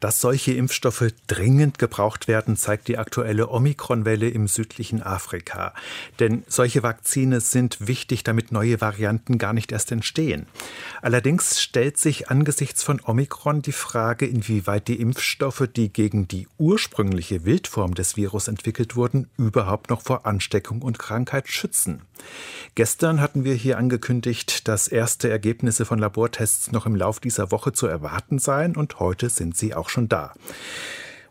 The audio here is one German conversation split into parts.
Dass solche Impfstoffe dringend gebraucht werden, zeigt die aktuelle Omikron-Welle im südlichen Afrika. Denn solche Vakzine sind wichtig, damit neue Varianten gar nicht erst entstehen. Allerdings stellt sich angesichts von Omikron die Frage, inwieweit die Impfstoffe, die gegen die ursprüngliche Wildform des Virus entwickelt wurden, überhaupt noch vor Ansteckung und Krankheit schützen. Gestern hatten wir hier angekündigt, dass erste Ergebnisse von Labortests noch im Lauf dieser Woche zu erwarten seien und heute sind sie auch schon da.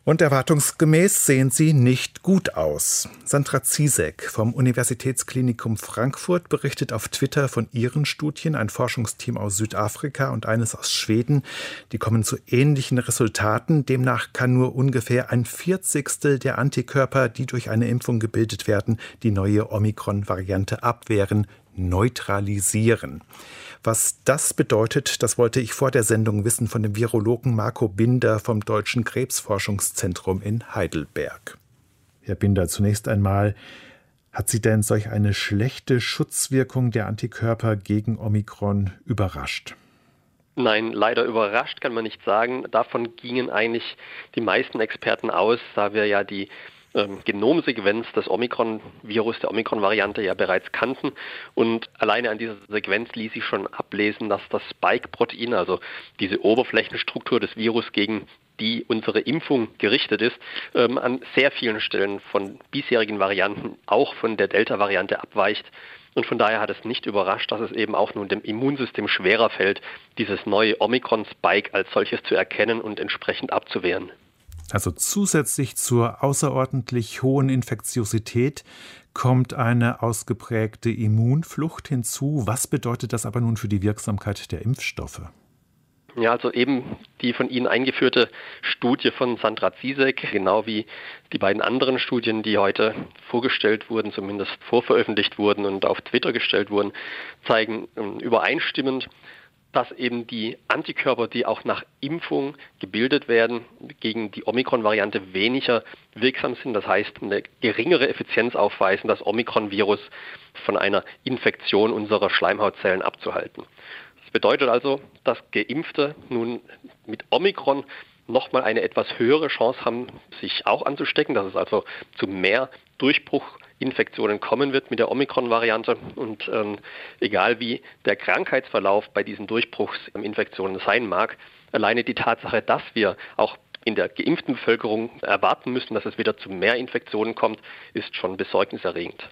Und erwartungsgemäß sehen sie nicht gut aus. Sandra Ziesek vom Universitätsklinikum Frankfurt berichtet auf Twitter von ihren Studien, ein Forschungsteam aus Südafrika und eines aus Schweden. Die kommen zu ähnlichen Resultaten. Demnach kann nur ungefähr ein Vierzigstel der Antikörper, die durch eine Impfung gebildet werden, die neue Omikron-Variante abwehren, neutralisieren. Was das bedeutet, das wollte ich vor der Sendung wissen von dem Virologen Marco Binder vom Deutschen Krebsforschungszentrum in Heidelberg. Herr Binder, zunächst einmal, hat Sie denn solch eine schlechte Schutzwirkung der Antikörper gegen Omikron überrascht? Nein, leider überrascht kann man nicht sagen. Davon gingen eigentlich die meisten Experten aus, da wir ja die ähm, Genomsequenz des Omikron-Virus, der Omikron-Variante ja bereits kannten. Und alleine an dieser Sequenz ließ sich schon ablesen, dass das Spike-Protein, also diese Oberflächenstruktur des Virus, gegen die unsere Impfung gerichtet ist, ähm, an sehr vielen Stellen von bisherigen Varianten, auch von der Delta-Variante abweicht. Und von daher hat es nicht überrascht, dass es eben auch nun dem Immunsystem schwerer fällt, dieses neue Omikron-Spike als solches zu erkennen und entsprechend abzuwehren. Also zusätzlich zur außerordentlich hohen Infektiosität kommt eine ausgeprägte Immunflucht hinzu. Was bedeutet das aber nun für die Wirksamkeit der Impfstoffe? Ja, also eben die von Ihnen eingeführte Studie von Sandra Zizek, genau wie die beiden anderen Studien, die heute vorgestellt wurden, zumindest vorveröffentlicht wurden und auf Twitter gestellt wurden, zeigen ähm, übereinstimmend, dass eben die Antikörper, die auch nach Impfung gebildet werden, gegen die Omikron-Variante weniger wirksam sind. Das heißt, eine geringere Effizienz aufweisen, das Omikron-Virus von einer Infektion unserer Schleimhautzellen abzuhalten. Das bedeutet also, dass Geimpfte nun mit Omikron nochmal eine etwas höhere Chance haben, sich auch anzustecken, dass es also zu mehr Durchbruchinfektionen kommen wird mit der Omikron-Variante. Und ähm, egal wie der Krankheitsverlauf bei diesen Durchbruchsinfektionen sein mag, alleine die Tatsache, dass wir auch in der geimpften Bevölkerung erwarten müssen, dass es wieder zu mehr Infektionen kommt, ist schon besorgniserregend.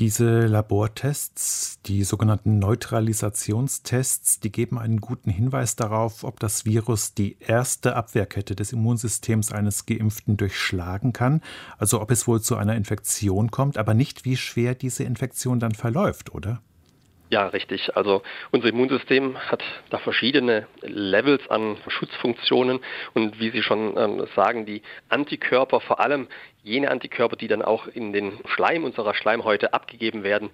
Diese Labortests, die sogenannten Neutralisationstests, die geben einen guten Hinweis darauf, ob das Virus die erste Abwehrkette des Immunsystems eines Geimpften durchschlagen kann, also ob es wohl zu einer Infektion kommt, aber nicht, wie schwer diese Infektion dann verläuft, oder? Ja, richtig. Also unser Immunsystem hat da verschiedene Levels an Schutzfunktionen und wie Sie schon ähm, sagen, die Antikörper, vor allem jene Antikörper, die dann auch in den Schleim unserer Schleimhäute abgegeben werden,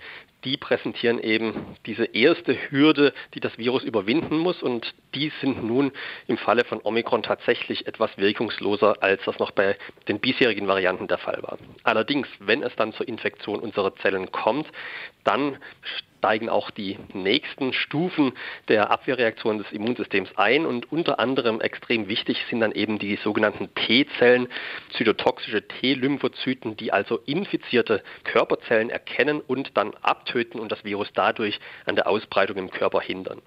die präsentieren eben diese erste Hürde, die das Virus überwinden muss und die sind nun im Falle von Omikron tatsächlich etwas wirkungsloser, als das noch bei den bisherigen Varianten der Fall war. Allerdings, wenn es dann zur Infektion unserer Zellen kommt, dann steigen auch die nächsten Stufen der Abwehrreaktion des Immunsystems ein und unter anderem extrem wichtig sind dann eben die sogenannten T-Zellen, zytotoxische T-Lymphozyten, die also infizierte Körperzellen erkennen und dann abtöten und das Virus dadurch an der Ausbreitung im Körper hindern.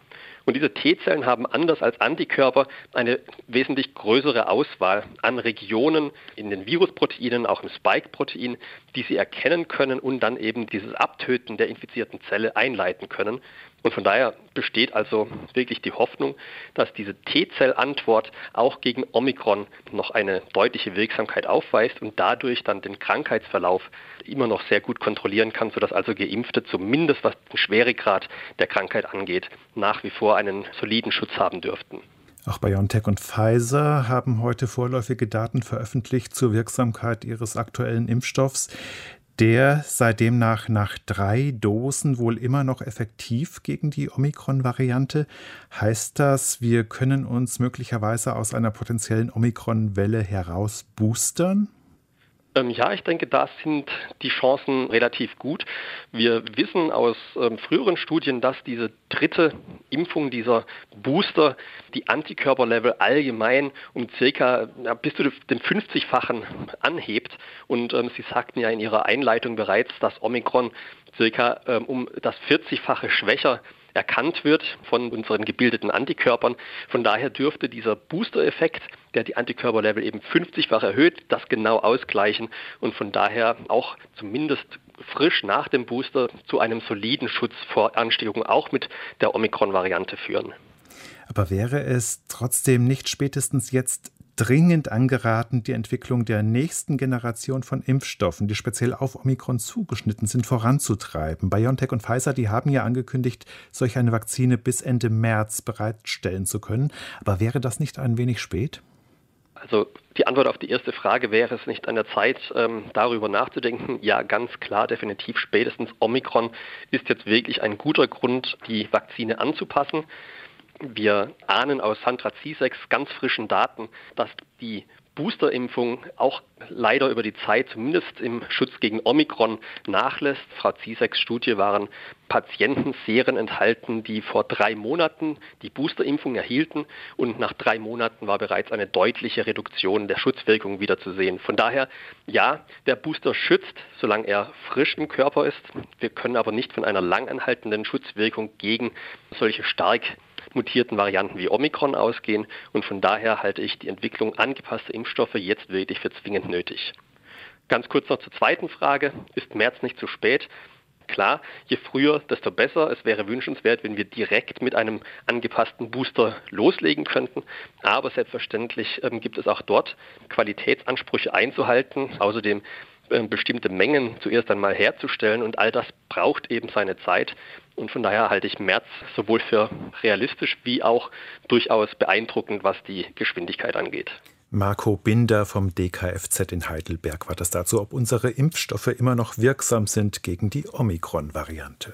Und diese T-Zellen haben anders als Antikörper eine wesentlich größere Auswahl an Regionen in den Virusproteinen, auch im Spike-Protein, die sie erkennen können und dann eben dieses Abtöten der infizierten Zelle einleiten können. Und von daher besteht also wirklich die Hoffnung, dass diese T-Zell-Antwort auch gegen Omikron noch eine deutliche Wirksamkeit aufweist und dadurch dann den Krankheitsverlauf immer noch sehr gut kontrollieren kann, sodass also Geimpfte zumindest was den Schweregrad der Krankheit angeht, nach wie vor einen soliden Schutz haben dürften. Auch BioNTech und Pfizer haben heute vorläufige Daten veröffentlicht zur Wirksamkeit ihres aktuellen Impfstoffs der sei demnach nach drei Dosen wohl immer noch effektiv gegen die Omikron-Variante. Heißt das, wir können uns möglicherweise aus einer potenziellen Omikron-Welle heraus boostern? Ja, ich denke, da sind die Chancen relativ gut. Wir wissen aus ähm, früheren Studien, dass diese dritte Impfung, dieser Booster, die Antikörperlevel allgemein um circa ja, bis zu dem 50-fachen anhebt. Und ähm, Sie sagten ja in Ihrer Einleitung bereits, dass Omikron circa ähm, um das 40-fache schwächer erkannt wird von unseren gebildeten Antikörpern. Von daher dürfte dieser Booster-Effekt, der die Antikörperlevel eben 50-fach erhöht, das genau ausgleichen und von daher auch zumindest frisch nach dem Booster zu einem soliden Schutz vor Ansteckung auch mit der Omikron-Variante führen. Aber wäre es trotzdem nicht spätestens jetzt dringend angeraten, die Entwicklung der nächsten Generation von Impfstoffen, die speziell auf Omikron zugeschnitten sind, voranzutreiben. BioNTech und Pfizer, die haben ja angekündigt, solch eine Vakzine bis Ende März bereitstellen zu können. Aber wäre das nicht ein wenig spät? Also die Antwort auf die erste Frage wäre es nicht an der Zeit, ähm, darüber nachzudenken. Ja, ganz klar, definitiv spätestens Omikron ist jetzt wirklich ein guter Grund, die Vakzine anzupassen. Wir ahnen aus Sandra Ziseks ganz frischen Daten, dass die Boosterimpfung auch leider über die Zeit, zumindest im Schutz gegen Omikron, nachlässt. Frau Ziseks Studie waren Patientenserien enthalten, die vor drei Monaten die Boosterimpfung erhielten und nach drei Monaten war bereits eine deutliche Reduktion der Schutzwirkung wieder zu sehen. Von daher, ja, der Booster schützt, solange er frisch im Körper ist. Wir können aber nicht von einer langanhaltenden Schutzwirkung gegen solche stark mutierten Varianten wie Omikron ausgehen und von daher halte ich die Entwicklung angepasster Impfstoffe jetzt wirklich für zwingend nötig. Ganz kurz noch zur zweiten Frage. Ist März nicht zu spät? Klar, je früher, desto besser. Es wäre wünschenswert, wenn wir direkt mit einem angepassten Booster loslegen könnten. Aber selbstverständlich ähm, gibt es auch dort Qualitätsansprüche einzuhalten. Außerdem bestimmte Mengen zuerst einmal herzustellen und all das braucht eben seine Zeit. Und von daher halte ich März sowohl für realistisch wie auch durchaus beeindruckend, was die Geschwindigkeit angeht. Marco Binder vom DKFZ in Heidelberg war das dazu, ob unsere Impfstoffe immer noch wirksam sind gegen die Omikron-Variante.